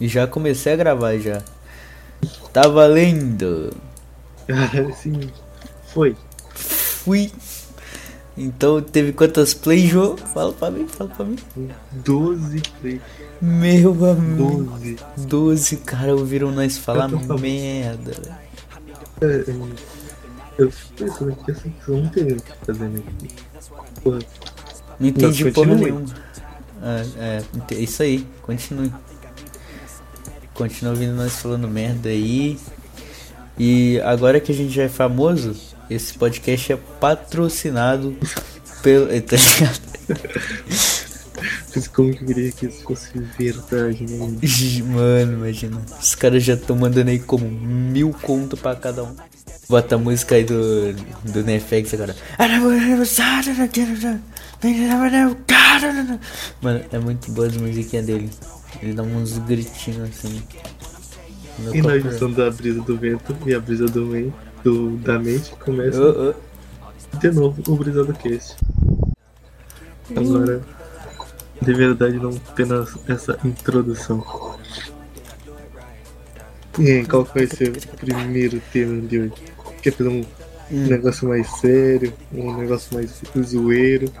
E já comecei a gravar já. Tá valendo. Sim, foi. Fui. Então teve quantas plays, Jô? Fala pra mim, fala pra mim. 12 play. Meu amigo. 12. 12, cara, ouviram nós falar merda. É, é, eu fico pensando que essa pessoa não tem o que fazer aqui. Porra, Não entendi porra nenhuma. É, é isso aí, continue. Continua ouvindo nós falando merda aí. E agora que a gente já é famoso, esse podcast é patrocinado pelo. Tá ligado? mas como que eu queria que isso fosse verdade, né? Mano, imagina. Os caras já estão mandando aí como mil conto pra cada um. Bota a música aí do, do Nefex agora. Mano, é muito boa as musiquinhas dele. Ele dá uns gritinhos assim. E na edição da brisa do vento e a brisa do, men, do da mente começa Ô, ô. de novo o brisa do cast. Agora, de verdade, não apenas essa introdução. E aí, qual que vai ser o primeiro tema de hoje? Quer fazer um Hum. negócio mais sério, um negócio mais zoeiro?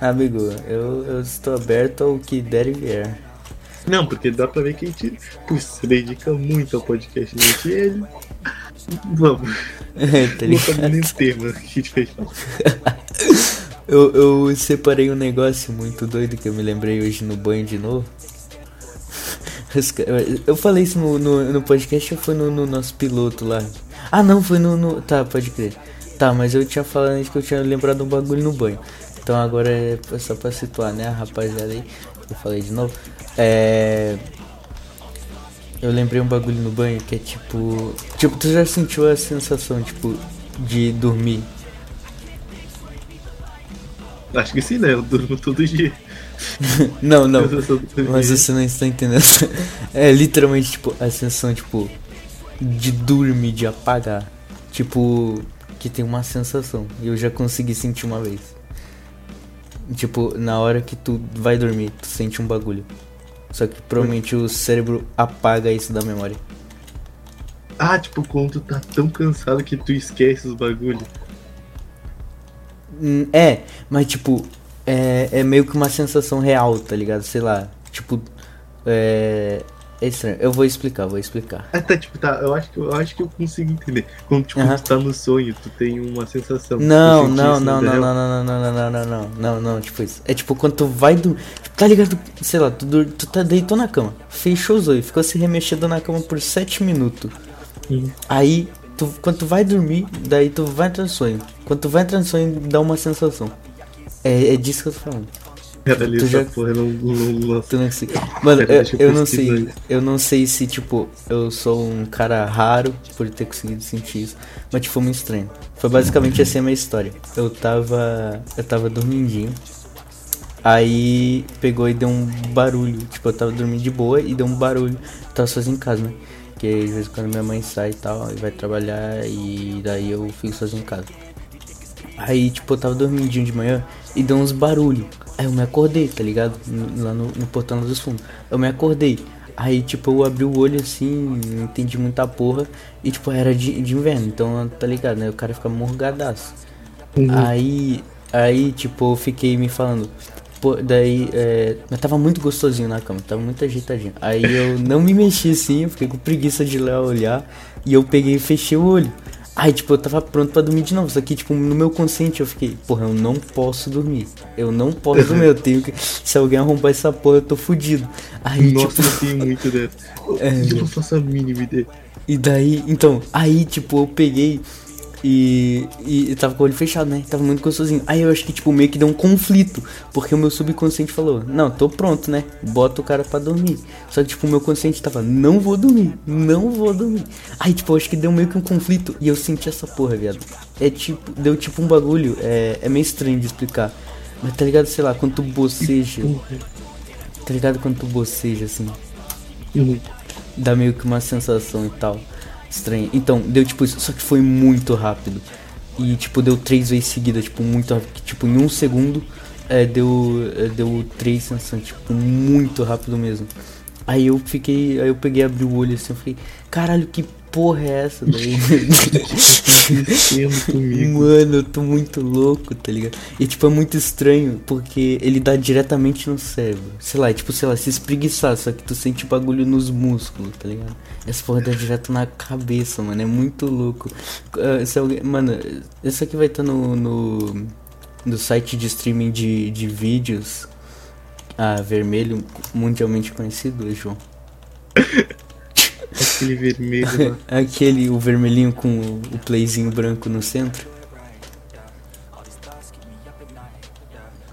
Amigo, eu, eu estou aberto ao que der e vier. Não, porque dá pra ver que a gente putz, se dedica muito ao podcast, gente. E ele. Vamos, tá não sabe nem o tema que a gente fez. Eu, eu separei um negócio muito doido que eu me lembrei hoje no banho de novo. Eu falei isso no, no, no podcast ou foi no, no nosso piloto lá? Ah, não, foi no, no- Tá, pode crer. Tá, mas eu tinha falado antes que eu tinha lembrado um bagulho no banho. Então agora é só pra situar, né, rapaziada aí. Eu falei de novo. É. Eu lembrei um bagulho no banho que é tipo. Tipo, tu já sentiu a sensação, tipo, de dormir? Acho que sim, né? Eu durmo todo dia. Não, não. Mas você não está entendendo. É literalmente, tipo, a sensação, tipo, de dormir, de apagar. Tipo, que tem uma sensação. E eu já consegui sentir uma vez. Tipo, na hora que tu vai dormir, tu sente um bagulho. Só que provavelmente o cérebro apaga isso da memória. Ah, tipo, quando tu tá tão cansado que tu esquece os bagulhos. Hum, É, mas tipo, é, é meio que uma sensação real, tá ligado? Sei lá. Tipo, é. É estranho. Eu vou explicar, vou explicar. Ah, tá, tipo, tá, eu acho que eu, acho que eu consigo entender. Quando, tipo, tu tá no sonho, tu tem uma sensação. Não, não, não, não, não, não, não, não, não, não, não, não, não, tipo isso. É tipo quando tu vai do. Tipo, tá ligado? Sei lá, tu, tu tá deitou na cama, fechou os olhos, ficou se remexendo na cama por 7 minutos. Hum. Aí, tu, quando tu vai dormir, daí tu vai entrar no sonho. Quando tu vai entrar no sonho, dá uma sensação. É, é disso que eu tô falando. Caralho, tu já- porra, não, não, não, Tu não sei. Mano, Pera, eu, eu não sei. Eu não sei se, tipo, eu sou um cara raro por ter conseguido sentir isso. Mas, tipo, foi muito estranho. Foi basicamente assim a minha história. Eu tava. Eu tava dormindinho. Aí pegou e deu um barulho. Tipo, eu tava dormindo de boa e deu um barulho. Eu tava sozinho em casa, né? Porque de vez em quando minha mãe sai e tal, e vai trabalhar e daí eu fico sozinho em casa. Aí, tipo, eu tava dormindinho de manhã e deu uns barulhos. Aí eu me acordei, tá ligado? Lá no, no portão dos fundos. Eu me acordei. Aí, tipo, eu abri o olho assim, não entendi muita porra. E, tipo, era de, de inverno, então, tá ligado, né? O cara fica morgadaço. Uhum. Aí, aí, tipo, eu fiquei me falando. Pô, daí, é, eu tava muito gostosinho na cama, tava muito ajeitadinho. Aí eu não me mexi assim, eu fiquei com preguiça de lá olhar. E eu peguei e fechei o olho. Aí, tipo, eu tava pronto pra dormir de novo. Só que, tipo, no meu consciente eu fiquei, porra, eu não posso dormir. Eu não posso dormir, eu tenho que. Se alguém arrombar essa porra, eu tô fudido. Aí, Nossa, tipo. eu tenho muito dessa. É. Eu não faço a mínima ideia. E daí, então, aí, tipo, eu peguei e, e eu tava com o olho fechado, né? Tava muito gostosinho. Aí eu acho que, tipo, meio que deu um conflito. Porque o meu subconsciente falou, não, tô pronto, né? Bota o cara pra dormir. Só que, tipo, o meu consciente tava, não vou dormir, não vou dormir. Aí, tipo, eu acho que deu meio que um conflito e eu senti essa porra, viado. É tipo, deu tipo um bagulho, é, é meio estranho de explicar. Mas tá ligado, sei lá, quando tu boceja, tá ligado quando tu boceja, assim dá meio que uma sensação e tal estranha. Então, deu tipo isso, só que foi muito rápido. E tipo, deu três vezes seguida, tipo, muito rápido. Tipo, em um segundo é, deu, é, deu três sensações, tipo, muito rápido mesmo. Aí eu fiquei. Aí eu peguei, abri o olho assim, eu falei, caralho, que porra é essa daí? Mano, eu tô muito louco, tá ligado? E tipo, é muito estranho, porque ele dá diretamente no cérebro. Sei lá, é tipo, sei lá, se espreguiçar, só que tu sente bagulho nos músculos, tá ligado? Essa porra dá direto na cabeça, mano. É muito louco. Uh, se alguém, mano, isso aqui vai estar tá no, no, no site de streaming de, de vídeos. Ah, vermelho, mundialmente conhecido, João. Aquele vermelho lá. Aquele, o vermelhinho com o, o playzinho branco no centro.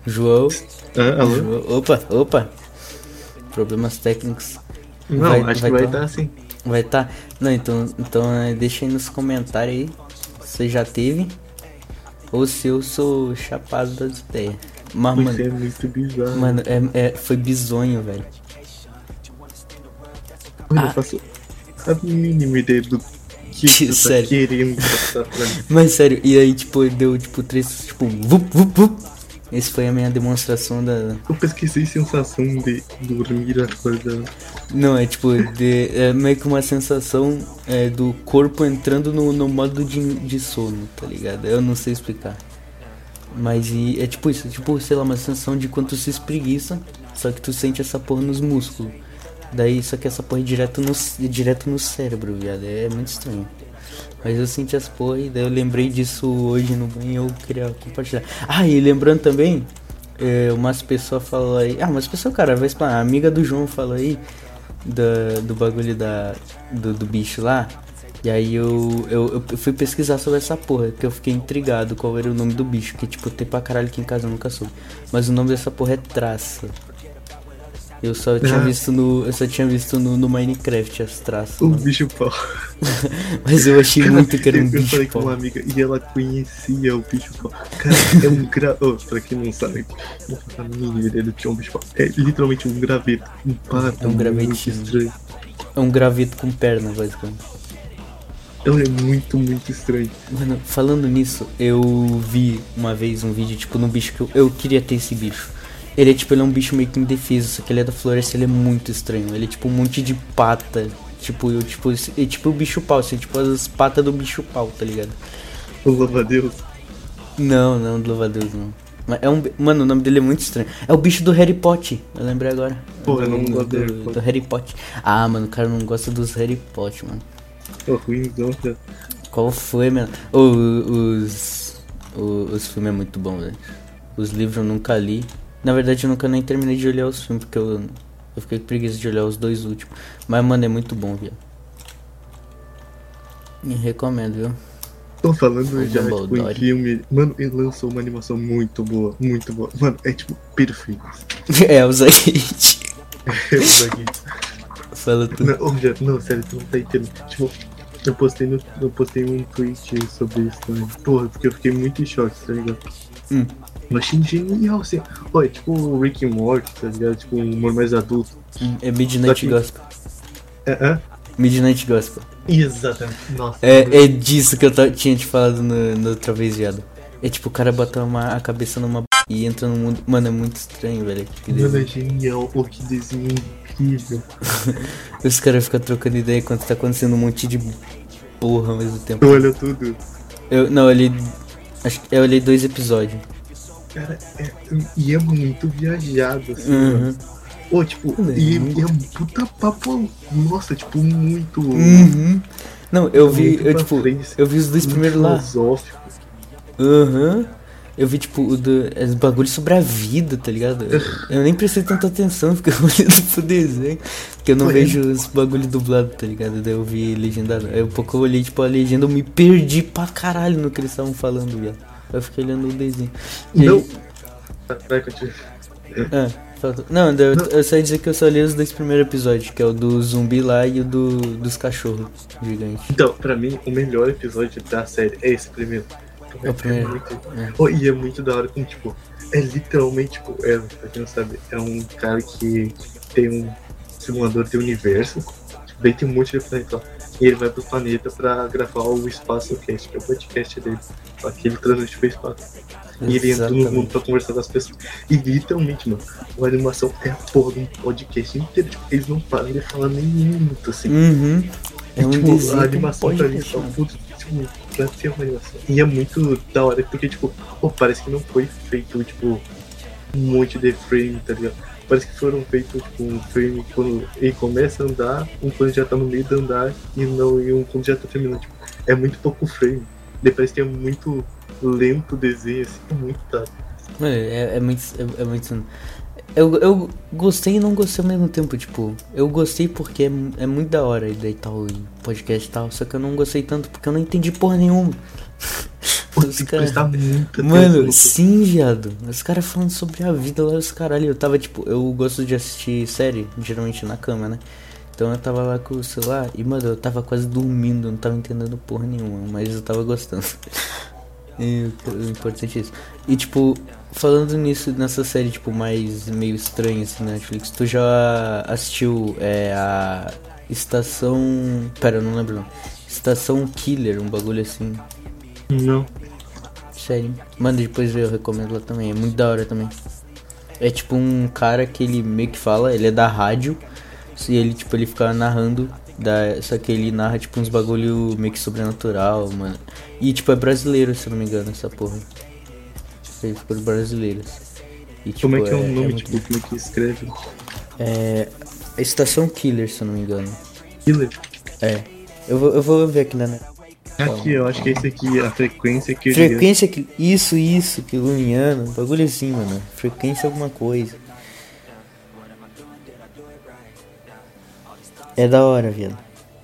João. Ah, alô? João. Opa, opa. Problemas técnicos. Não, vai, acho vai que vai estar tá, assim. Vai estar? Tá? Não, então, então é, deixa aí nos comentários aí. Você já teve. Ou se eu sou chapado das ideias. Mas, mano, é muito bizarro. Mano, é, é, foi bizonho, velho. Ah. eu faço a mínima ideia do que você sério. tá querendo passar pra mim. Mas sério, e aí, tipo, deu, tipo, três, tipo, vup, vup, vup. Esse foi a minha demonstração da. Eu pesquisei sensação de dormir acordado. Não, é tipo, de, é meio que uma sensação é, do corpo entrando no, no modo de, de sono, tá ligado? Eu não sei explicar. Mas e, é tipo isso, tipo, sei lá, uma sensação de quando tu se espreguiça, só que tu sente essa porra nos músculos. Daí, só que essa porra é direto no, direto no cérebro, viado. É muito estranho. Mas eu senti as porra e daí eu lembrei disso hoje no banho eu queria compartilhar. Ah, e lembrando também, é, umas pessoas aí. Ah, umas pessoas, cara, vai explanar. A amiga do João falou aí do, do bagulho da, do, do bicho lá. E aí eu, eu, eu, fui pesquisar sobre essa porra, que eu fiquei intrigado qual era o nome do bicho, que tipo, tem pra caralho aqui em casa eu nunca soube. Mas o nome dessa porra é traça. Eu só tinha visto no. Eu só tinha visto no, no Minecraft as traças. Mano. bicho pau. Mas eu achei Cara, muito que era um eu bicho falei pau. com uma amiga e ela conhecia o bicho pau. Cara, é um gra... Oh, pra quem não sabe, não faço a mínima ideia do que é um bicho pau. É literalmente um graveto. Um pato. É um gravetinho. É um graveto com perna, basicamente. Então é muito, muito estranho. Mano, falando nisso, eu vi uma vez um vídeo, tipo, num bicho que eu, eu queria ter esse bicho. Ele é tipo, ele é um bicho meio que indefeso, só que ele é da floresta, ele é muito estranho. Ele é tipo um monte de pata. Tipo, eu, tipo, é tipo o bicho pau, assim, tipo as patas do bicho pau, tá ligado? O louva-a-Deus? Não, não, do louva-a-Deus não. É um, mano, o nome dele é muito estranho. É o bicho do Harry Potter, eu lembrei agora. Pô, eu não gosto do, do, do Harry Potter. Ah, mano, o cara não gosta dos Harry Potter, mano. Pô, ruimzão, cara. Qual foi, mano? Oh, os, os, os filmes é muito bom, velho. Os livros eu nunca li. Na verdade, eu nunca nem terminei de olhar os filmes, porque eu, eu fiquei com preguiça de olhar os dois últimos. Mas, mano, é muito bom, viu? Me recomendo, viu? Tô falando já, tipo, em filme. Mano, ele lançou uma animação muito boa, muito boa. Mano, é tipo, perfeito. é, o Zaguite. é o Zaguite. Fala tudo. Não, já, não, sério, tu não tá entendendo. Tipo, eu postei, no, eu postei um tweet sobre isso também. Porra, porque eu fiquei muito em choque, tá ligado? Hum. Eu achei genial, assim. Olha, é tipo o Rick and Morty, tá ligado? Tipo um humor mais adulto. É Midnight que... Gospel. É, é? Midnight Gospel. Exatamente. Nossa. É, é disso que eu tinha te falado no, no outra vez, viado. É tipo o cara botar uma, a cabeça numa e entra no mundo. Mano, é muito estranho, velho. Mano, é genial. Pô, que desenho incrível. Os caras ficam trocando ideia quando tá acontecendo um monte de porra ao mesmo tempo. Tu olhou tudo? Eu, não, eu olhei. Acho que eu olhei dois episódios. Cara, é, e é muito viajado, assim, uhum. Pô, tipo, é, e, e é puta papo, nossa, tipo, muito. Uhum. Não, eu vi, eu tipo, frente, eu vi os dois primeiros lá. Aham. Uhum. Eu vi, tipo, o do, os bagulhos sobre a vida, tá ligado? Eu nem prestei tanta atenção, porque eu olhando pro desenho. Porque eu não vejo é... os bagulhos dublados, tá ligado? Daí eu vi legendado. Aí um pouco eu olhei, tipo, a legenda, eu me perdi pra caralho no que eles estavam falando, viado. Eu fiquei olhando o desenho. E não. Aí... Vai, continua. Ah, não, eu, não. eu só ia dizer que eu só li os dois primeiros episódios, que é o do zumbi lá e o do, dos cachorros gigantes. Então, pra mim, o melhor episódio da série é esse primeiro. É o primeiro. É muito... é. Oh, e é muito da hora como, tipo, é literalmente, tipo, é, pra quem não sabe, é um cara que tem um simulador de universo, tipo, daí tem um monte de planeta lá. E ele vai pro planeta pra gravar o Espaço Cast, que é o podcast dele. Só que ele transmite pro espaço. E ele entra no mundo pra conversar com as pessoas. E literalmente, mano, a animação é a porra de um podcast inteiro. Tipo, eles não param de falar nem um minuto, assim. Uhum. É um tipo, desenho a animação pra mim só deixar. puto, tipo, pra ter uma animação. E é muito da hora, porque, tipo, pô, parece que não foi feito, tipo, um monte de frame, tá ligado? Parece que foram feitos, um frame quando ele começa a andar, um quando já tá no meio do andar e não e um quando já tá terminando. Tipo, é muito pouco frame. Parece que é muito lento o desenho, assim, é muito Mano, é, é muito. É, é muito. Eu, eu gostei e não gostei ao mesmo tempo, tipo, eu gostei porque é, é muito da hora e daí tal, e podcast e tal, só que eu não gostei tanto porque eu não entendi porra nenhuma. Os tem que cara- prestar muita atenção Mano, no- sim, viado. Os caras falando sobre a vida lá, os caralho. Eu tava, tipo, eu gosto de assistir série, geralmente na cama, né? Então eu tava lá com o celular e, mano, eu tava quase dormindo, não tava entendendo porra nenhuma, mas eu tava gostando. E o o importante é isso. E, tipo, falando nisso, nessa série, tipo, mais meio estranha, assim, na Netflix, tu já assistiu é, a Estação. Pera, eu não lembro não. Estação Killer, um bagulho assim. Não. Sério. Mano, depois eu recomendo lá também. É muito da hora também. É tipo um cara que ele meio que fala, ele é da rádio. E ele, tipo, ele fica narrando. Da, só que ele narra, tipo, uns bagulho meio que sobrenatural, mano. E, tipo, é brasileiro, se eu não me engano, essa porra. Feito por brasileiros. E, tipo, Como é que é o nome, muito tipo, como é que escreve? bom. É. Estação Killer, se eu não me engano. Killer. É. Eu vou, eu vou ver aqui na net. Aqui, eu acho que é esse aqui, a frequência que. Frequência que. Isso, isso, que luniano. Bagulho assim, mano. Frequência alguma coisa. É da hora, viado.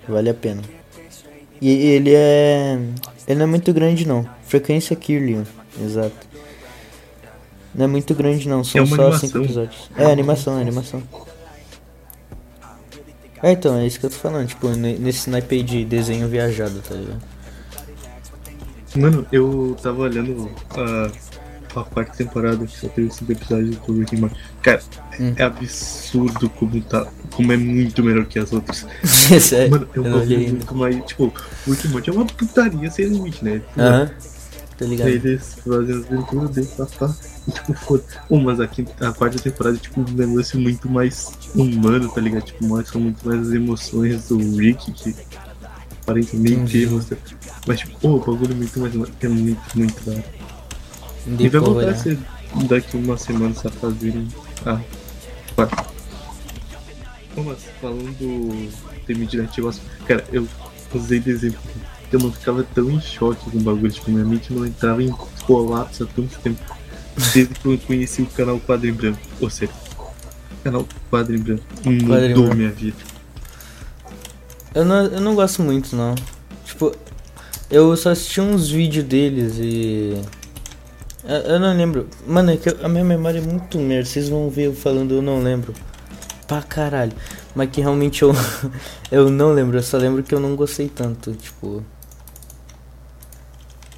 Vale a pena. E ele é. Ele não é muito grande não. Frequência Kirlian, exato. Não é muito grande não, são É só animação. cinco episódios. É animação, é animação. É então, é isso que eu tô falando, tipo, ne- nesse aí de desenho viajado, tá ligado? Mano, eu tava olhando a, a quarta temporada que só teve cinco episódios do Rick and Morty. Cara, Hum. é absurdo como tá. Como é muito melhor que as outras. Sério, Mano, eu ainda. muito mais. Tipo, o Rick and Morty é uma putaria sem limite, né? Aham, tá ligado? Eles fazem as aventuras dele, papá. E tipo, foda. Pô, mas a, quinta, a quarta temporada é tipo um negócio muito mais humano, tá ligado? Tipo, mostra muito mais as emoções do Rick, que aparentemente Entendi. mostra. Mas tipo, pô, o bagulho é muito mais. É muito, muito da hora. E vai voltar a né? ser daqui uma semana só fazerem. Ah. Pô, mas falando de negócio, cara, eu usei de exemplo. Eu não ficava tão em choque com o bagulho, tipo, minha mente não entrava em colapso há tanto tempo. Desde que eu conheci o canal Quadro em Branco. Ou seja, o canal Quadro em Branco mudou minha vida. Eu não, eu não gosto muito, não. Tipo, eu só assisti uns vídeos deles e. Eu, eu não lembro. Mano, é que eu- a minha memória é muito merda. Vocês vão ver eu falando, eu não lembro. Pra caralho. Mas que realmente eu. eu não lembro. Eu só lembro que eu não gostei tanto. Tipo.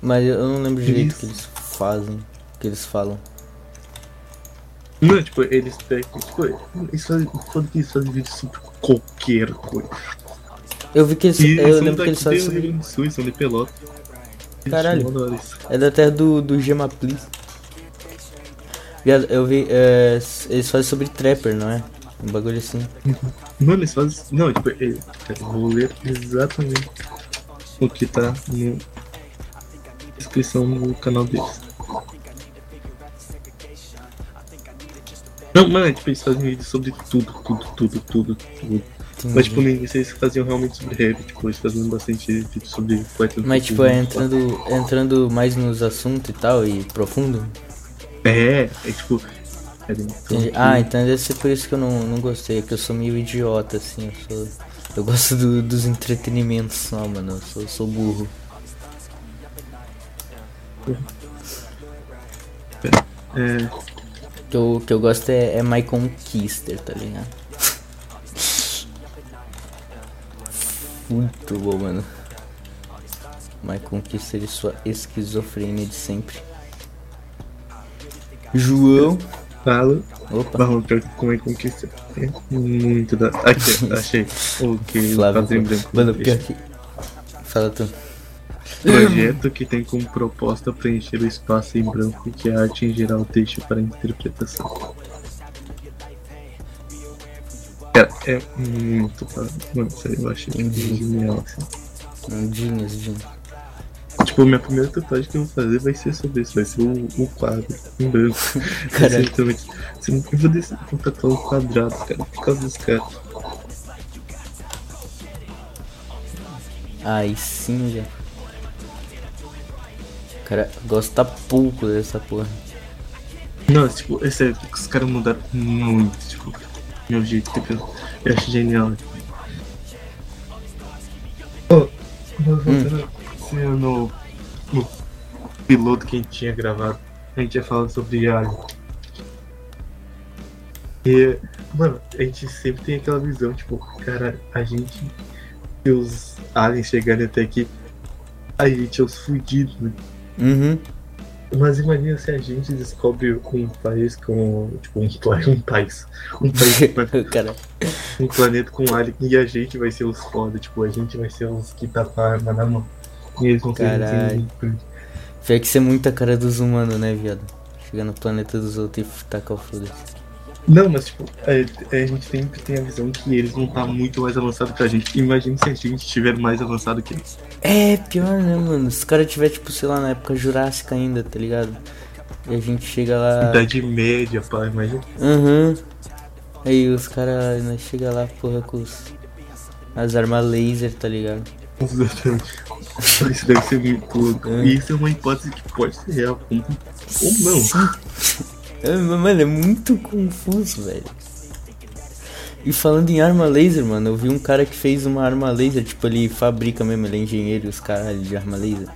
Mas eu não lembro direito o que eles fazem. O que eles falam. Não, tipo, eles pegam. Tipo, eles fazem. Eles fazem vídeo sobre qualquer coisa. Eu vi que eles. E eu são lembro que eles fazem do. Rio Grande do Sul, eles são de Pelota. Eles Caralho. É da terra do, do Gema Please. Eu vi. é, eles fazem sobre Trapper, não é? Um bagulho assim. Mano, eles fazem. Não, tipo, eu eu vou ler exatamente o que tá na descrição do canal deles. Não, mano, tipo, eles fazem vídeo sobre tudo, tudo, tudo, tudo, tudo. Mas, tipo, no início eles faziam realmente sobre rap, tipo, eles faziam bastante vídeo sobre poetas Mas tipo, é entrando, entrando mais nos assuntos e tal e profundo. É, é tipo. É, Entendi. Ah, então deve ser por isso que eu não, não gostei, que eu sou meio idiota, assim, eu sou. Eu gosto do- dos entretenimentos só, mano. Eu sou, sou burro. é, O que eu, que eu gosto é, é My Conquister, tá ligado? Muito bom, mano. My Conquister e sua esquizofrenia de sempre. João. fala. Opa. Barrão, pior que como é conquista. É muito da. Aqui, achei. O que Flávio. quadrinho branco. Mano, pior que Fala tu. Projeto que tem como proposta preencher o espaço em branco que a arte em geral deixa para interpretação. É muito foda. Mano, sério, eu achei muito genial, assim. Um genius, genius. Tipo, minha primeira tatuagem que eu vou fazer vai ser sobre isso, vai ser o, o quadro em branco. Vai Caralho. literalmente- assim, Eu vou, descer, vou tatuar um quadrado, cara, por causa dos caras. Aí sim, já. O cara gosta pouco dessa porra. Não, tipo, é sério, os caras mudaram muito, tipo, meu jeito pensar. Eu acho genial. Oh, esse ano, no piloto que a gente tinha gravado, a gente ia falando sobre Alien. E, mano, a gente sempre tem aquela visão, tipo, cara, a gente e os aliens chegarem até aqui, a gente é os fudidos, né? Uhum. Mas imagina se a gente descobre um país com. Tipo, um, um país. Um país cara. um planeta com alien e a gente vai ser os foda, tipo, a gente vai ser os que tá com a arma na mão. E eles vão ser Caralho. Pior que ser muita cara dos humanos, né, viado? Chegar no planeta dos outros e tacar o foda-se. Não, mas tipo, é, é, a gente sempre tem a visão que eles vão estar muito mais avançados que a gente. Imagina se a gente estiver mais avançado que eles. É, pior, né, mano? Se o cara tiver, tipo, sei lá, na época jurássica ainda, tá ligado? E a gente chega lá. Idade média, pá, imagina. Aham. Aí os caras né, chega lá, porra, com os, as armas laser, tá ligado? Exatamente. Isso deve ser muito louco. É. E isso é uma hipótese que pode ser real. Ou ou não. Mano, é muito confuso, velho. E falando em arma laser, mano, eu vi um cara que fez uma arma laser, tipo, ele fabrica mesmo, ele é engenheiro os caralho de arma laser.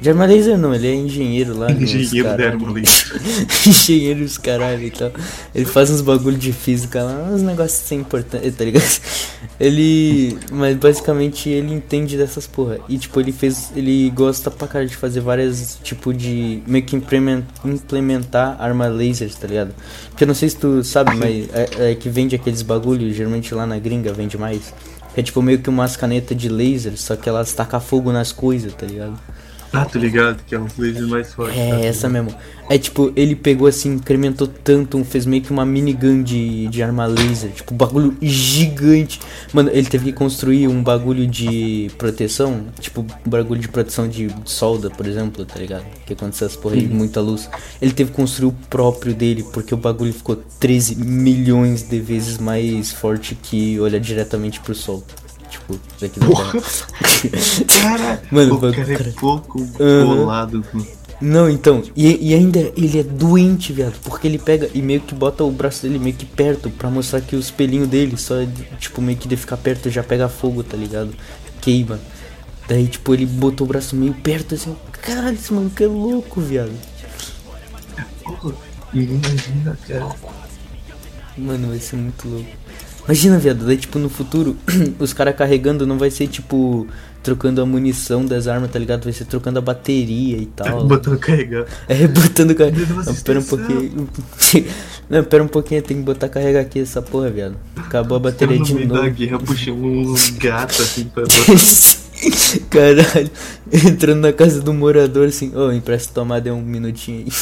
De arma laser não, ele é engenheiro lá. nos Engenheiro da arma laser. engenheiro os caralho e tal. Ele faz uns bagulho de física lá, uns negócios sem importância, tá ligado? Ele. Mas basicamente ele entende dessas porra. E tipo, ele fez. Ele gosta pra cara de fazer várias, tipo, de. meio que implemen- implementar arma lasers, tá ligado? Porque eu não sei se tu sabe, mas é, é que vende aqueles bagulho, geralmente lá na gringa vende mais. É tipo meio que umas canetas de laser, só que elas tacam fogo nas coisas, tá ligado? Ah, tô ligado, que é uns lasers mais fortes. tá? É, essa mesmo. É tipo, ele pegou assim, incrementou tanto, fez meio que uma minigun de, de arma laser. Tipo, um bagulho gigante. Mano, ele teve que construir um bagulho de proteção. Tipo, um bagulho de proteção de solda, por exemplo, tá ligado? Que aconteceu essas porra aí, muita luz. Ele teve que construir o próprio dele, porque o bagulho ficou 13 milhões de vezes mais forte que olhar diretamente pro sol. Tipo, daqui da Terra. Cara, Mano, o o cara é cara- pouco bolado. mano. Não, então, e, e ainda ele é doente, viado, porque ele pega e meio que bota o braço dele meio que perto pra mostrar que os pelinhos dele só, tipo, meio que de ficar perto já pega fogo, tá ligado? Queima. Daí, tipo, ele botou o braço meio perto assim, caralho, esse maluco é louco, viado. Pô, imagina, cara. Mano, vai ser muito louco. Imagina, viado, daí, tipo, no futuro, os caras carregando não vai ser, tipo, trocando a munição das armas, tá ligado? Vai ser trocando a bateria e tal. Botando carregar. É, botando carregar. Não, pera um pouquinho. Não, pera um pouquinho, tem que botar carregar aqui essa porra, viado. Acabou a bateria de meio da novo. guerra puxando uns gatos assim pra botar. Caralho, entrando na casa do morador assim, ô, empresta tomada um minutinho aí.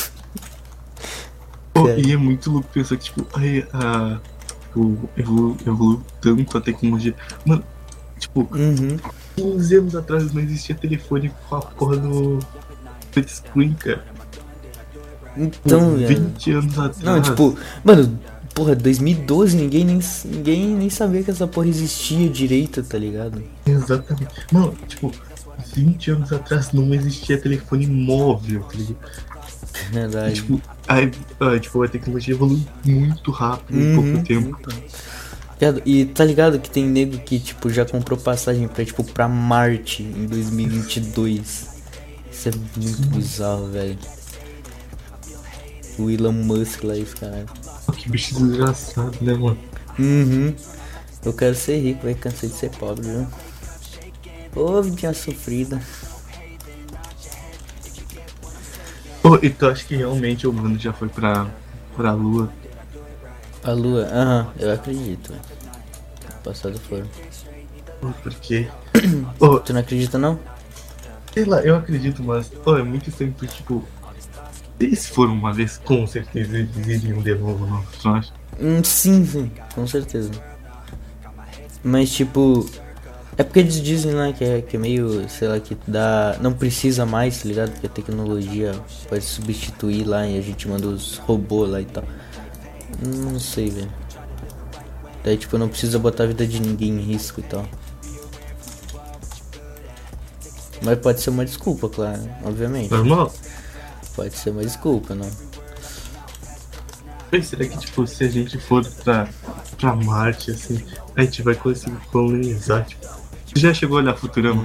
Cara. e é muito louco pensar que, tipo, aí, a. Tipo, evolu- evoluiu tanto a tecnologia. Mano, tipo, Uhum. 15 anos atrás não existia telefone com a porra do. split screen, cara. Então, viado. 20 anos atrás. Não, tipo, mano, porra, 2012 ninguém nem, ninguém nem sabia que essa porra existia direito, tá ligado? Exatamente. Mano, tipo, 20 anos atrás não existia telefone móvel, tá ligado? Verdade. tipo, aí, ah, tipo, a tecnologia evoluiu muito rápido em Uhum. pouco tempo. Viado, E tá ligado que tem nego que, tipo, já comprou passagem pra, tipo, pra Marte em 2022. Isso é muito bizarro, velho. O Elon Musk lá, esse caralho. Pô, Que bicho desgraçado, né, mano? Uhum. Eu quero ser rico, vai cansei de ser pobre, viu? Ô, vidinha sofrida. Pô, e tu acha que realmente o humano já foi pra, pra lua? A lua, aham, eu acredito, passado foram. Por quê? oh, Tu não acredita não? sei lá, eu acredito, mas oh, é muito porque, tipo, se foram uma vez, com certeza eles iriam de novo, não? Tu não acha? Hum, sim, sim, com certeza. Mas tipo. É porque eles dizem lá que é, que é meio, sei lá, que dá. Não precisa mais, tá ligado? Porque a tecnologia pode substituir lá e a gente manda os robôs lá e tal. Não sei, velho. Daí tipo não precisa botar a vida de ninguém em risco e tal. Mas pode ser uma desculpa, claro, obviamente. Normal? Pode ser uma desculpa, não. Mas será que, tipo, se a gente for pra, pra Marte, assim, a gente vai conseguir colonizar, tipo... Tu já chegou a olhar Futurama?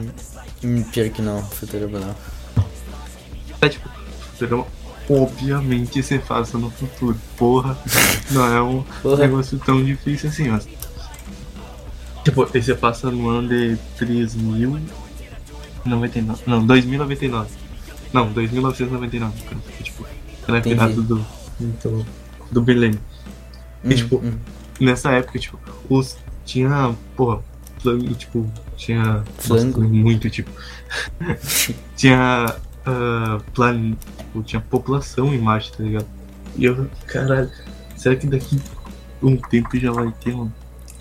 Hum, pior que não, Futurama não. É, tipo, Futurama, obviamente você faça no futuro. Porra, não é um Porra. negócio tão difícil assim, mas... Tipo, aí você passa no ano de 3099, não, 2099. Não, 2999, cara. Tipo, ela é do, do, do. E, Hum, tipo, hum. nessa época, tipo, os. Tinha. Porra, flango, tipo, tinha. Flango? muito, tipo. tinha. ah, plan, tipo, tinha população em Marte, tá ligado? E eu, caralho, será que daqui um tempo já vai ter um.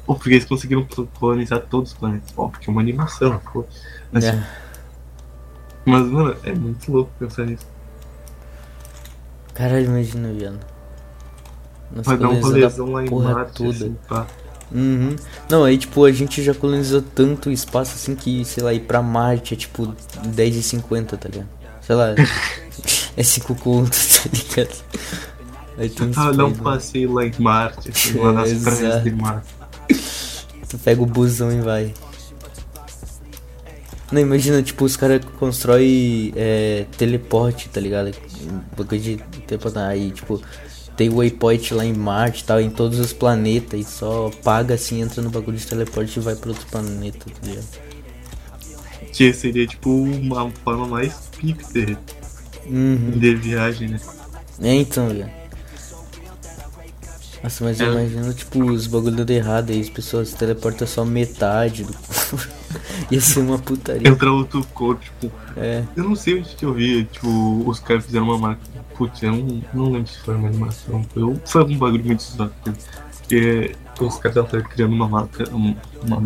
Pô, porque eles conseguiram colonizar todos os planetas. Ó, porque é uma animação, pô. Mas, É. mas, mano, é muito louco pensar nisso. Caralho, imagina, viado. Nós Vai dar um rolezão lá em Marte, toda. assim, pá. Uhum. Não, aí tipo, a gente já colonizou tanto espaço assim que, sei lá, ir pra Marte é tipo 10 e 50, tá ligado? Sei lá, é 5 contos, tá ligado? Aí tem uns Ah, dá um países lá. em Marte, lá nas Exato. praias de Marte. Tu pega o busão e vai. Não, imagina, tipo, os caras constroem é, teleporte, tá ligado? Bagulho de teleportar. Aí, tipo, tem o waypoint lá em Marte tal, em todos os planetas. E só paga assim, entra no bagulho de teleporte e vai pra outro planeta, tá ligado? Que seria tipo uma forma mais de, Uhum. de viagem, né? É, então, velho. Nossa, mas eu É. imagino, tipo, os bagulho dando errado aí, as pessoas se teleportam só metade do Ia ser uma putaria. Entra outro corpo, tipo. É. Eu não sei onde que eu vi, tipo, os caras fizeram uma máquina. Putz, eu não, não lembro se foi uma animação. Foi, foi algum bagulho muito zoado. Porque os caras estavam criando uma máquina. Uma, uma,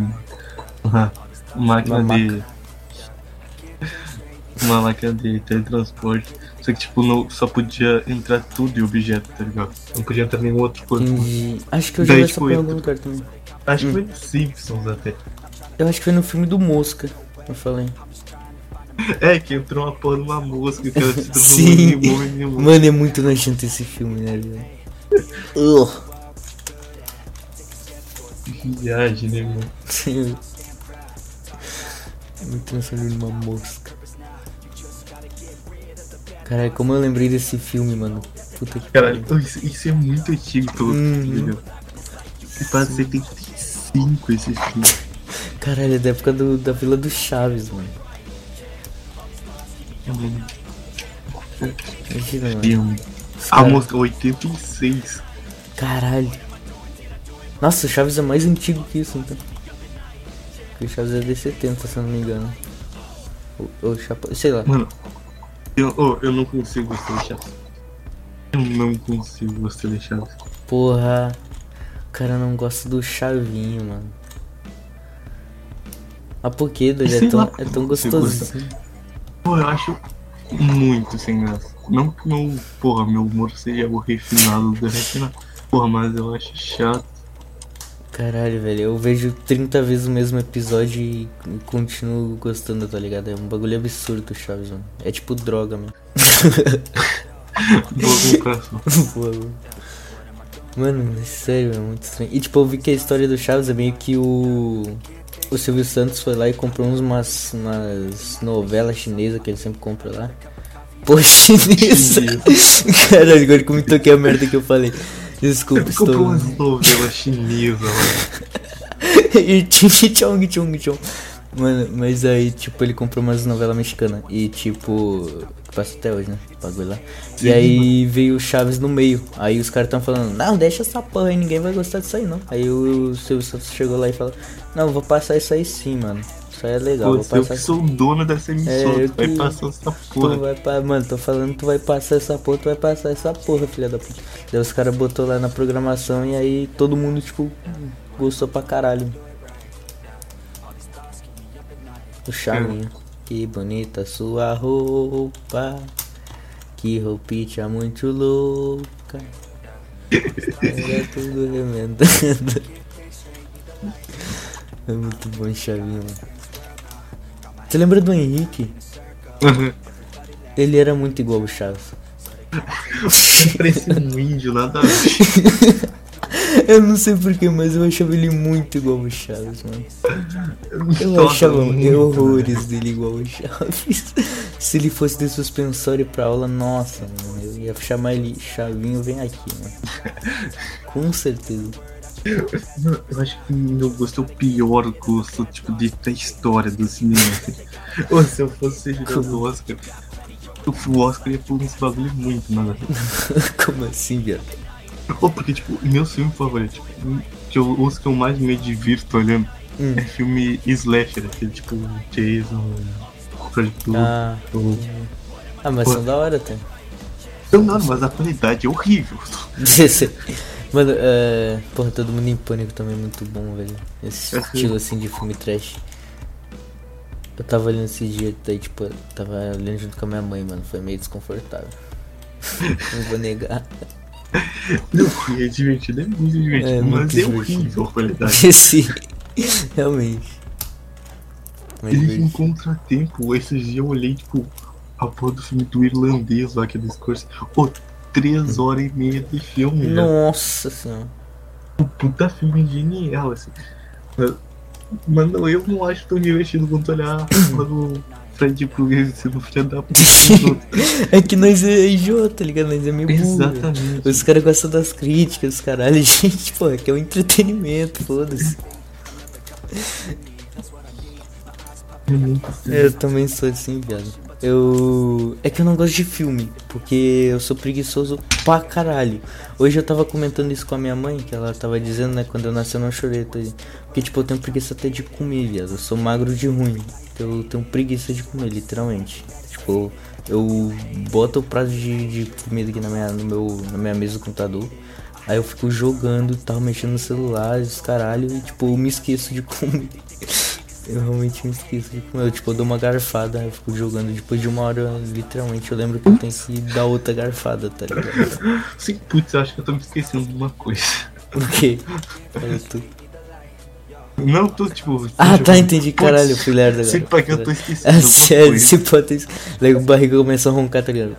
uma máquina Uma de. Uma máquina de teletransporte. Só que, tipo, não, só podia entrar tudo de objeto, tá ligado? Não podia entrar nenhum outro corpo. Entendi. Acho que eu já vi essa tipo, lugar também. Acho que Hum. foi no Simpsons até. Eu acho que foi no filme do Mosca. Eu falei. É, que entrou uma porra numa mosca que transformou Sim. limão. Mano, é muito nojento esse filme, né, velho? Ugh. Que viagem, né, mano? Eu me transformei numa mosca. Caralho, como eu lembrei desse filme, mano. Puta que Caralho, isso, isso é muito antigo pelo Uhum. vídeo. E pra 75 esse filme. Caralho, é da época do, da Vila do Chaves, mano. Imagina, mano. A música 86. Caralho. Nossa, o Chaves é mais antigo que isso, então. Porque o Chaves é de 70, se eu não me engano. Ou, ou Chapa... Sei lá. Mano, eu, oh, eu não consigo gostar de Chaves. Eu não consigo gostar de Chaves. Porra. O cara não gosta do Chavinho, mano. Ah, por que, doido? É tão, lá é tão gostosinho. Pô, eu acho muito sem graça. Não que meu, porra, meu humor seja o refinado do refinado. Porra, mas eu acho chato. Caralho, velho. Eu vejo 30 vezes o mesmo episódio e continuo gostando, tá ligado? É um bagulho absurdo Chaves, mano. É tipo droga, mano. Boa. Boa, mano. Mano, sério, é muito estranho. E tipo, eu vi que a história do Chaves é meio que o. O Silvio Santos foi lá e comprou uns, umas, umas novelas chinesas que ele sempre compra lá. Pô, chinesa! Caralho, agora que me toquei a merda que eu falei. Desculpa, Ele comprou estou. umas novelas chinesas lá. e Ching Chong Chong Chong. Mano, mas aí, tipo, ele comprou umas novelas mexicanas. E, tipo, que passa até hoje, né? Bagulho lá. E aí veio o Chaves no meio. Aí os caras tão falando, não, deixa essa porra aí, ninguém vai gostar disso aí, não. Aí o Silvio Santos chegou lá e falou, não, vou passar isso aí sim, mano. Isso aí é legal, Pô, vou se eu passar que sou o dono dessa emissora, É, tu vai que- passar essa Tu porra. vai pa... Mano, tô falando, tu vai passar essa porra, tu vai passar essa porra, filha da puta. Daí os caras botou lá na programação e aí todo mundo, tipo, gostou pra caralho. O Chavinho. Que bonita sua roupa. Que roupinha muito louca. Era tudo remendando. É muito bom Chavinho, mano. Você lembra do Henrique? Ele era muito igual o Chaves. Parece um índio, nada a ver. Eu não sei porquê, mas eu achava ele muito igual o Chaves, mano. Eu Nossa, achava muito, horrores dele igual o Chaves. Se ele fosse de suspensório pra aula, nossa, mano, eu ia chamar ele Chavinho, vem aqui, mano. Com certeza. Eu acho que meu gosto é o pior gosto, tipo, de, da história do cinema. Ou se eu fosse jurado do Oscar, o Oscar ia por uns bagulho muito, mano. Como assim, viado? Ou porque, tipo, meu filme favorito, tipo, que eu, os que eu mais me divirto olhando, Hum. é filme slasher, aquele tipo Jason, Freddy Krueger. Ah, ou- ah mas são da hora, tá? Não, não, mas a qualidade é horrível. Mano, é... Porra, todo mundo em pânico também é muito bom, velho. Esse É estilo assim de filme trash. Eu tava olhando esse dia, daí tipo, eu tava olhando junto com a minha mãe, mano. Foi meio desconfortável. Não vou negar. Não, é divertido, é muito divertido, É, muito mas é divertido. horrível a qualidade. Sim, realmente. Mas Ele divertido. em contratempo, esses dias eu olhei, tipo, a porra do filme do irlandês lá, que é discurso. Pô, três horas e meia de filme, né? Nossa senhora. Puta filme genial, assim. Mas, mas não, eu não acho tão divertido quanto olhar a do Krueger sendo filho da puta. É que nós é idiota, tá ligado? Nós é meio burro. Exatamente. Os caras gostam das críticas, caralho. Gente, pô, é que é um entretenimento, foda-se. Eu também sou assim, viado. Eu. É que eu não gosto de filme, porque eu sou preguiçoso pra caralho. Hoje eu tava comentando isso com a minha mãe, que ela tava dizendo, né, quando eu nasci eu não chorei. Tá? Porque, tipo, eu tenho preguiça até de comer, viado. Eu sou magro de ruim. Eu tenho preguiça de comer, literalmente. Tipo, eu boto o prato de, de comida aqui na minha, no meu, na minha mesa do computador. Aí eu fico jogando, tal, mexendo no celular, os caralho, e tipo, eu me esqueço de comer. Eu realmente me esqueço de comer. Eu, tipo, eu dou uma garfada, eu fico jogando. Depois de uma hora, literalmente, eu lembro que eu tenho que dar outra garfada, tá ligado? Sim, putz, eu acho que eu tô me esquecendo de uma coisa. O quê? Fala tu. Não, tô tipo. Ah, tipo, tá, entendi. putz, Caralho, eu fui lerdo Sei agora. pra que eu tô esquecendo É alguma sério, se pode ter. Daí o barriga começa a roncar, tá ligado?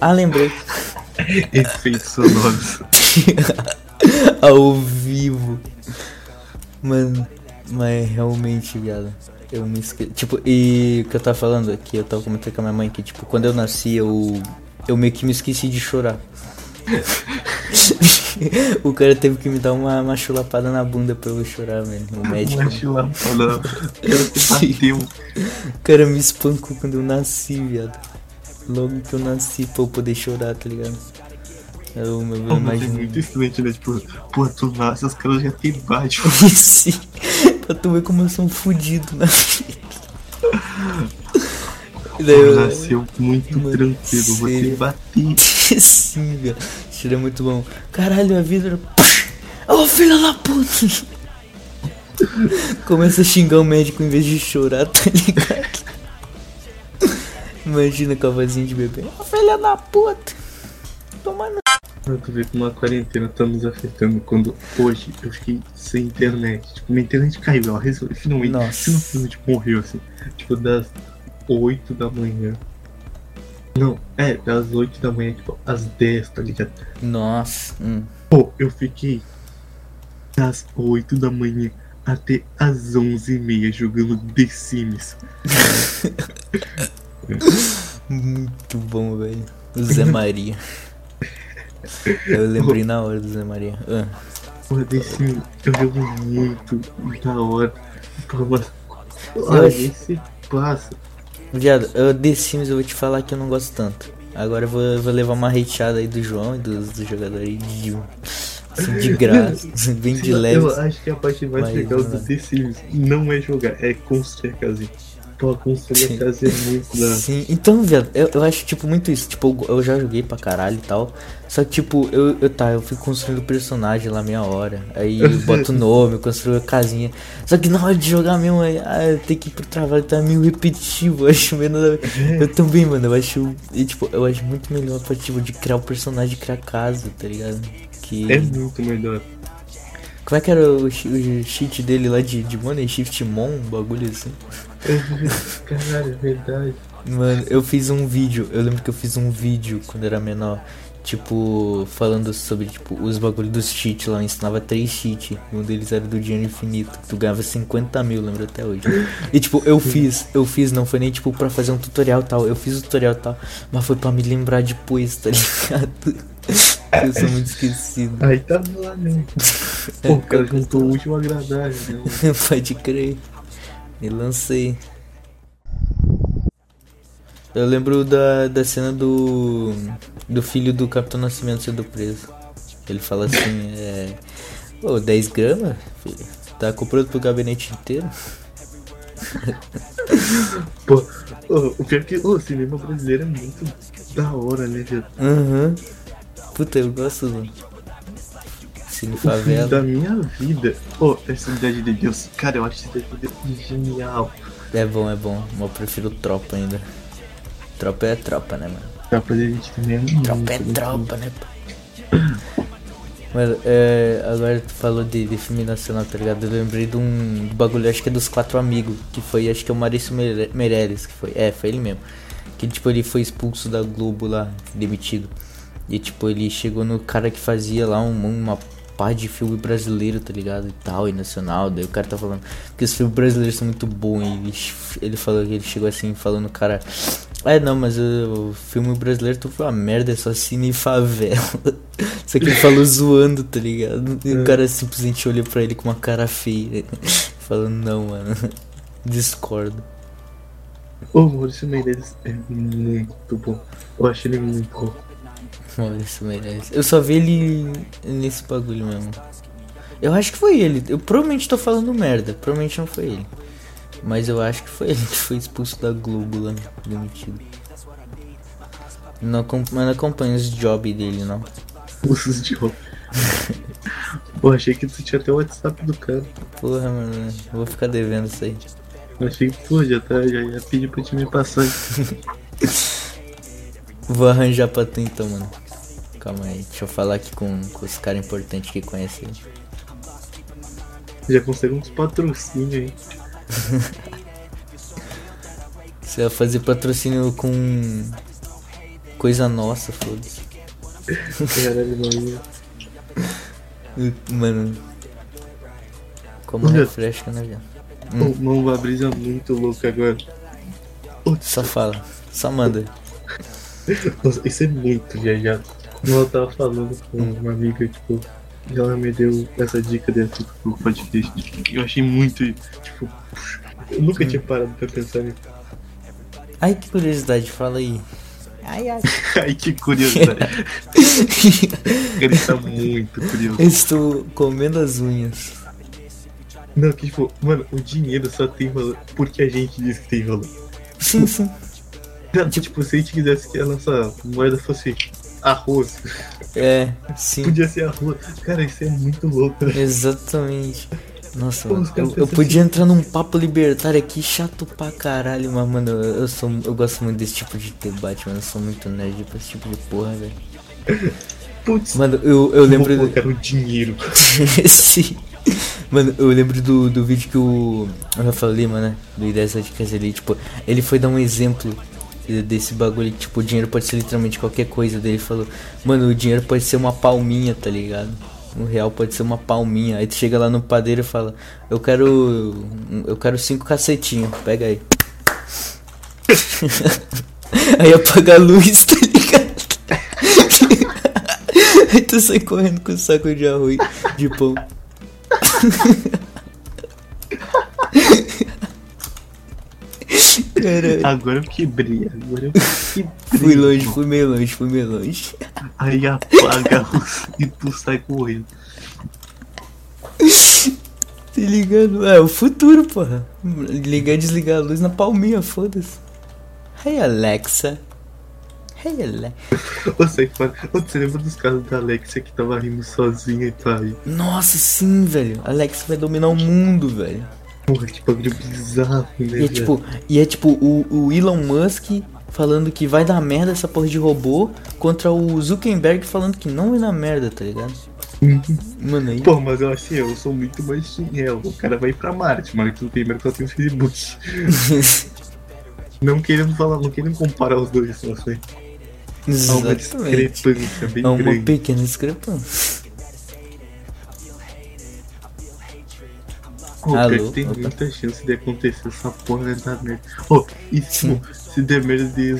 Ah, lembrei. Efeitos sonoros. Ao vivo. Mano, mas realmente, viado. Eu me esqueci. Tipo, e o que eu tava falando aqui, eu tava comentando com a minha mãe que, tipo, quando eu nasci, eu. Eu meio que me esqueci de chorar. o cara teve que me dar uma, uma chulapada na bunda pra eu chorar, velho. O médico. Uma bateu. O cara me espancou quando eu nasci, viado. Logo que eu nasci pra eu poder chorar, tá ligado? Eu, eu, eu Pô, mas é imagino. muito estranho, né? Tipo, pô, tu nasce, os caras já tem idade. Sim, pra tu ver como eu sou um fudido na vida. Eu- nasceu muito Mano, tranquilo, vou te sério. bater. Sim, velho. Isso é muito bom. Caralho, a vida era. Ô filho da puta! Começa a xingar o médico em vez de chorar, tá ligado? Imagina com a vozinha de bebê. Ô filha da puta! Toma no. Pra tu ver como a quarentena tá nos afetando quando hoje eu fiquei sem internet. Tipo, minha internet caiu, ela resolveu, finalmente, Nossa. finalmente morreu assim. Tipo, das 8 da manhã. Não, é, das 8 da manhã, tipo, às 10, tá ligado? Nossa. Hum. Pô, eu fiquei das 8 da manhã até às 11 e meia jogando The Sims. Muito bom, velho. O Zé Maria. Eu lembrei na hora do Zé Maria. Ah. Pô, The Sims, eu jogo muito da hora. Pô, mas Olha, esse passa. Viado, eu The Sims eu vou te falar que eu não gosto tanto. Agora eu vou, vou levar uma hateada aí do João e dos, dos jogadores de, assim, de graça, bem de leve. Eu acho que a parte mais Mas, legal do. The Sims não é jogar, é construir a casinha. Pô, construir a casinha é muito da. Sim, então, viado, eu, eu acho, tipo, muito isso. Tipo, eu, eu já joguei pra caralho e tal. Só que, tipo, eu, eu tá, eu fico construindo personagem lá meia hora. Aí eu boto o nome, eu construo a casinha. Só que na hora de jogar mesmo, aí, ah, eu tenho que ir pro trabalho, tá meio repetitivo. Eu acho menos. Eu também, mano, eu acho. E, tipo, eu acho muito melhor pra, tipo, de criar o personagem, criar casa, tá ligado? Que. É muito melhor. Como é que era o, o cheat dele lá de, de Money Shift Mon? Um bagulho assim. Caralho, é verdade. Mano, eu fiz um vídeo, eu lembro que eu fiz um vídeo quando era menor, tipo, falando sobre, tipo, os bagulhos dos cheats lá, eu ensinava três cheats, um deles era do dinheiro infinito, tu ganhava 50 mil, lembro até hoje. E tipo, eu fiz, eu fiz, não foi nem tipo pra fazer um tutorial e tal, eu fiz o tutorial e tal, mas foi pra me lembrar depois, tá ligado? Eu sou muito esquecido. Aí tava lá mesmo. Pô, o cara juntou o último agradável, né? Pode crer. E lancei. Eu lembro da, da cena do. do filho do Capitão Nascimento sendo preso. Ele fala assim, é. Ô, 10 gramas, filho? Tá comprando pro gabinete inteiro? Pô, ô, o pior é que o cinema brasileiro é muito da hora, né, velho? Aham. Puta, eu gosto do. Cine Favela. da minha vida. Pô, essa Cidade de Deus. Cara, eu acho Cidade de Deus genial. É bom, é bom. Mas eu prefiro tropa ainda. Tropa é tropa, né, mano? Tropa de Elite também é muito Tropa é muito tropa, né? pô? Mano, é, agora tu falou de, de filme nacional, tá ligado? Eu lembrei de um bagulho, acho que é dos quatro amigos, que foi, acho que é o Maurício Meirelles, que foi, é, foi ele mesmo. Que tipo, ele foi expulso da Globo lá, demitido. E tipo, ele chegou no cara que fazia lá um- uma par de filme brasileiro, tá ligado? E tal, e nacional. Daí o cara tá falando que os filmes brasileiros são muito bons. E ele, ele falou que ele chegou assim, falando, cara. É, não, mas uh, o filme brasileiro tu foi uma merda, é só cine e favela. Só que ele falou zoando, tá ligado? E o É. cara simplesmente olhou pra ele com uma cara feia. Falando, não, mano. Discordo. O Maurício Meirelles é muito bom. Eu acho ele muito bom. Maurício Meirelles. Eu só vi ele nesse bagulho mesmo. Eu acho que foi ele. Eu provavelmente tô falando merda. Provavelmente não foi ele. Mas eu acho que foi ele que foi expulso da Globo lá, demitido. Não, não acompanho os job dele, não. De roupa. Pô, achei que tu tinha até o WhatsApp do cara. Porra, mano. eu Vou ficar devendo isso aí. Achei que, pô, já, tá, já ia pedir pra te me passar. Vou arranjar pra tu então, mano. Calma aí. Deixa eu falar aqui com, com os caras importantes que conhecem. Já consegue uns patrocínios aí. Você vai fazer patrocínio com. Coisa nossa, foda-se. Caralho, mano. Como refresca, né, viado? Pô, mano, uma brisa muito louca agora. Só fala. Só manda. Nossa, isso é muito viajado. Como eu tava falando com uma amiga, tipo, e ela me deu essa dica dentro do podcast. Eu achei muito, tipo, eu nunca tinha parado pra pensar nisso. Ai, que curiosidade, fala aí. Ai, ai. Ai, que curiosidade. Ele tá muito curioso. Eu estou comendo as unhas. Não, que tipo, mano, o dinheiro só tem valor porque a gente diz que tem valor. Sim, sim. Não, tipo, se a gente quisesse que a nossa moeda fosse arroz, É, sim. podia ser arroz. Cara, isso é muito louco, né? Exatamente. Nossa, Pô, eu, eu podia entrar num papo libertário aqui chato pra caralho, mas mano, eu, eu sou eu gosto muito desse tipo de debate, mano. Eu sou muito nerd pra esse tipo de porra, velho. Putz, Mano, eu, eu lembro. vou colocar o dinheiro. Sim. Mano, eu lembro do, do vídeo que o Rafael Lima, né? Do Ideias Radicais ali, tipo, ele foi dar um exemplo desse bagulho, tipo, o dinheiro pode ser literalmente qualquer coisa. Daí ele falou, mano, o dinheiro pode ser uma palminha, tá ligado? Um real pode ser uma palminha. Aí tu chega lá no padeiro e fala, eu quero. Eu quero cinco cacetinhos, pega aí. aí apaga a luz, tá ligado? aí tu sai correndo com o saco de arroz de pão. Caralho. Agora eu quebrei, agora eu quebrei. Fui longe, fui meio longe, fui meio longe. Aí apaga a luz e tu sai correndo. Tá ligado? É o futuro, porra. Ligar e desligar a luz na palminha, foda-se. Hey Alexa. Hey Alexa. Você, você lembra dos casos da Alexia que tava rindo sozinha e tá aí? Nossa, sim, velho. Alexa vai dominar o mundo, velho. Porra, que bagulho bizarro, né? E é tipo, e é tipo o, o Elon Musk falando que vai dar merda essa porra de robô contra o Zuckerberg falando que não vai dar merda, tá ligado? Mano, aí. Pô, mas eu assim, eu sou muito mais chinelo. O cara vai pra Marte, mas tu tem merda tem o Facebook. Não querendo falar, não querendo comparar os dois, não sei. Há uma Exatamente. discrepância bem É uma grande. pequena discrepância. Pô, Alô? tem Opa. muita chance de acontecer essa porra da merda. Ô, e tipo, se der merda de,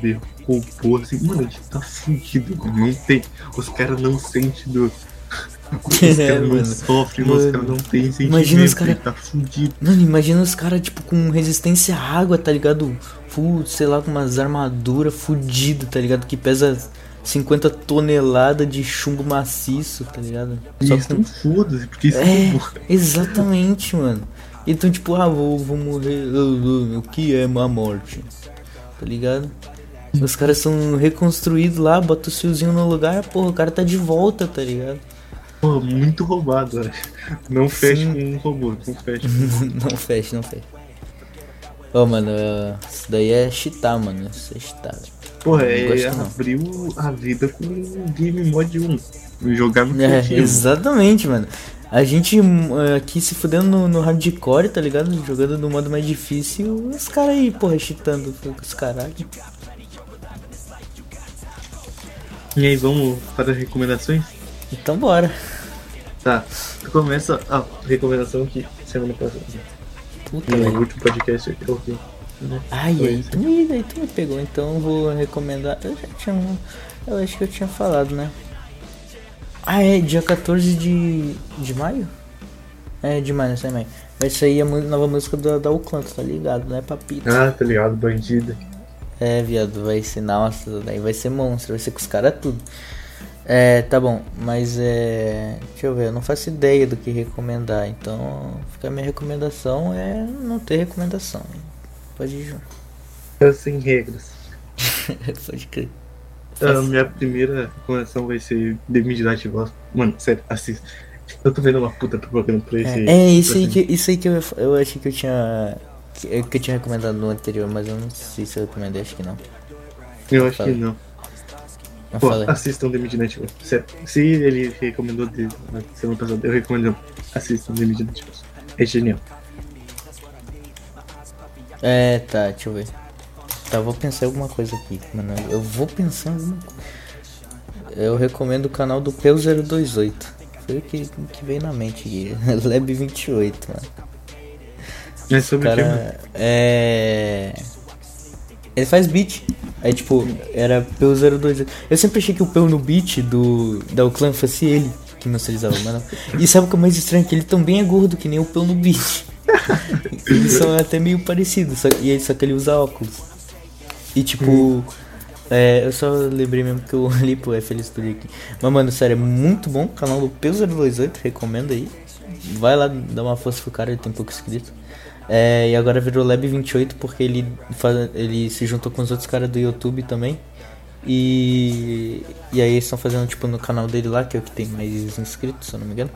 de robô, assim, mano, a gente tá fudido, mano. Não tem. Os caras não sentem do. Os É, caras não mano. sofrem, os caras não têm sentimento. Imagina os cara- Tá fudido. Mano, imagina os caras, tipo, com resistência à água, tá ligado? Full, sei lá, com umas armaduras fudidas, tá ligado? Que pesa 50 toneladas de chumbo maciço, tá ligado? E Só com... tão foda-se, porque isso É, é. exatamente, mano. Então, tipo, ah, vou, vou morrer. O que é uma morte? Tá ligado? Os caras são reconstruídos lá, bota o fiozinho no lugar, porra, o cara tá de volta, tá ligado? Pô, muito roubado, acho. Não fecha Sim. com um robô, não fecha. não fecha, não fecha. Ô, mano, eh, isso daí é cheatar, mano. Isso é cheatar. velho. Porra, é abriu a vida com o Game Mod 1. Jogar no É, exatamente, mano. A gente hum, aqui se fudendo no, no hardcore, tá ligado? Jogando no modo mais difícil, os caras aí, porra, cheatando os caralho. E aí, vamos para as recomendações? Então bora. Tá, começa a recomendação que semana passada. Puta, No último podcast né? Ai, Foi aí, tu me, aí tu me pegou, então eu vou recomendar. Eu já tinha. Eu acho que eu tinha falado, né? Ah, é, dia 14 de, de maio? É, de maio, não sei maio. Vai sair a mu- nova música da, da Uclanto, tá ligado, né, papito? Ah, tá ligado, bandida. É, viado, vai ser, nossa, daí vai ser monstro, vai ser com os caras tudo. É, tá bom, mas é. Deixa eu ver, eu não faço ideia do que recomendar, então fica a minha recomendação é não ter recomendação. Pode ir junto. É sem regras. Pode crer. A minha primeira recomendação vai ser The Midnight Gospel. Mano, sério, assista. Eu tô vendo uma puta propaganda pra esse. É, é isso, aí que, isso aí que eu, eu achei que eu tinha. Que, que eu tinha recomendado no anterior, mas eu não sei se eu recomendei, acho que não. Eu acho que não. Não Pô, falei. assistam The Midnight Gospel. Sério. Se ele recomendou de, na semana passada, eu recomendo. Assistam The Midnight Gospel. É genial. É, tá, deixa eu ver. Tá, vou pensar em alguma coisa aqui, mano. Eu vou pensar em alguma coisa. Eu recomendo o canal do Peu028. Foi o que, que veio na mente aqui. Lab28, mano. É sobre o que, mano? cara é. Ele faz beat. Aí tipo, era Peu028. Eu sempre achei que o Peu no beat do da Uclan fosse ele que masterizava, mano. E sabe o que é mais estranho? Que ele também é gordo, que nem o Peu no beat. Eles são até meio parecidos, só, e só que ele usa óculos. E tipo. É, eu só lembrei mesmo que eu li pro FL Studio aqui. Mas, mano, sério, é muito bom. Canal do Peu028, recomendo aí. Vai lá, dá uma força pro cara, ele tem pouco inscrito. É, e agora virou Lab 28 porque ele, faz, ele se juntou com os outros caras do YouTube também. E, e aí eles estão fazendo tipo no canal dele lá, que é o que tem mais inscritos, se eu não me engano.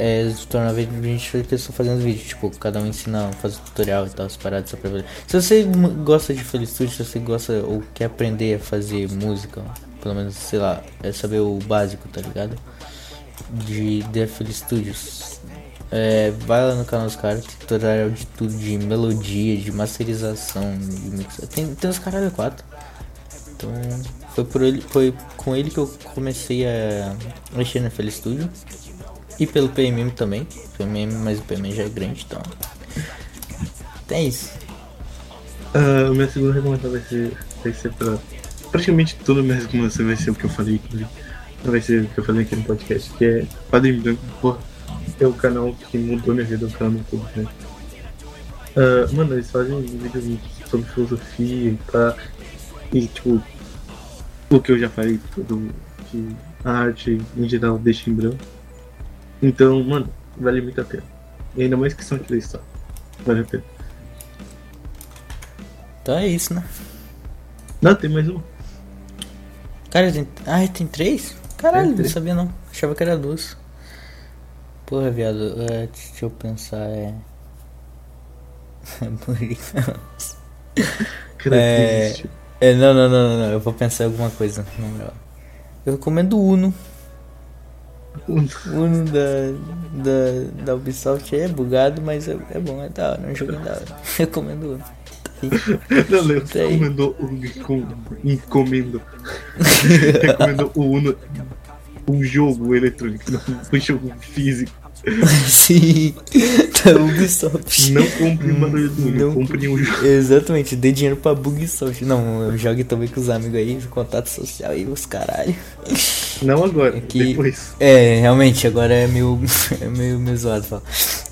É, se torna Lab 28 que eles estão fazendo vídeo, tipo, cada um ensina, faz tutorial e tal, as paradas só pra ver. Se você gosta de FL Studio, se você gosta ou quer aprender a fazer música, pelo menos, sei lá, é saber o básico, tá ligado? De DFL Studios. É, vai lá no canal dos caras, tutorial de tudo, de melodia, de masterização, de mix. Tem, tem os caralho 4. Então foi por ele, foi com ele que eu comecei a mexer no FL Studio. E pelo PMM também. PMM, mas o PMM já é grande, então. Tem isso. A minha segunda recomendação vai ser, vai ser pra. Praticamente toda a minha recomendação vai ser o que eu falei, inclusive. Vai ser o que eu falei aqui no podcast, que é Padre Branco, porra. É o canal que mudou minha vida, o canal do YouTube, né? Uh, mano, eles fazem vídeos sobre filosofia e pá. E tipo, o que eu já falei, tudo que a arte em geral deixa em branco. Então, mano, vale muito a pena. E ainda mais que são três só. Vale a pena. Então é isso, né? Não, tem mais um. Cara, tem. Ah, tem três? Caralho, Tem não três. sabia não. Achava que era duas. Porra, viado, é, deixa eu pensar, é. É. existe. é, não, não, não, não, não, eu vou pensar em alguma coisa. moral. Eu recomendo o Uno. O Uno da, da, da Ubisoft é bugado, mas é, é bom, é da hora, é um jogo da hora. Recomendo o Uno. Não, Leo, Tá aí. recomendou o encom- encomendo. recomendou o Uno. Um jogo eletrônico, não um jogo físico. Sim, da Ubisoft. Não compre uma do Uno, Não- compre um jogo. Exatamente, dê dinheiro pra Bugsoft. Não, jogue também com os amigos aí, contato social e os caralho. Não agora, É que- depois. É, realmente, agora é meio, é meio, meio zoado falar.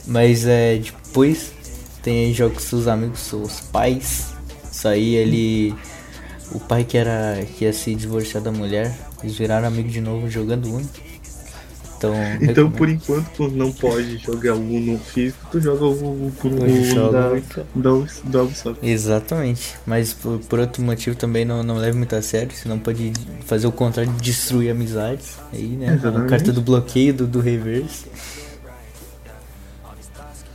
Mas é, depois tem aí jogos com seus amigos, seus pais. Isso aí ele. O pai que era. que ia se divorciar da mulher, eles viraram amigo de novo jogando Uno. Então. Então, por enquanto, tu não pode jogar Uno físico, tu joga o, o, o, jogo da, da, da Ubisoft. Exatamente, mas por, por outro motivo também não, não leve muito a sério, senão pode fazer o contrário de destruir amizades. Aí, né? A carta do bloqueio, do, do reverse.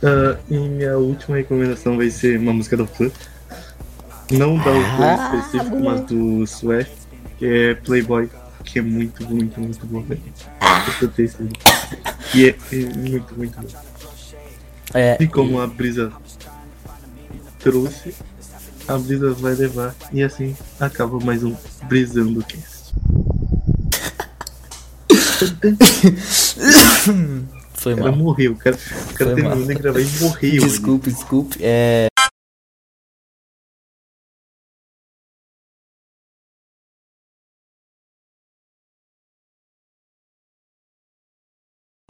Ah, e minha última recomendação vai ser uma música do Flu. Não da autor Ah, específico, mas do Sweat, que é Playboy, que é muito, muito, muito bom, velho. E é, é muito, muito bom. É, E como a brisa trouxe, a brisa vai levar. E assim acaba mais um Brisando Cast. foi O cara mal. morreu, o cara, o cara terminou de gravar e morreu. Desculpe, desculpe. É.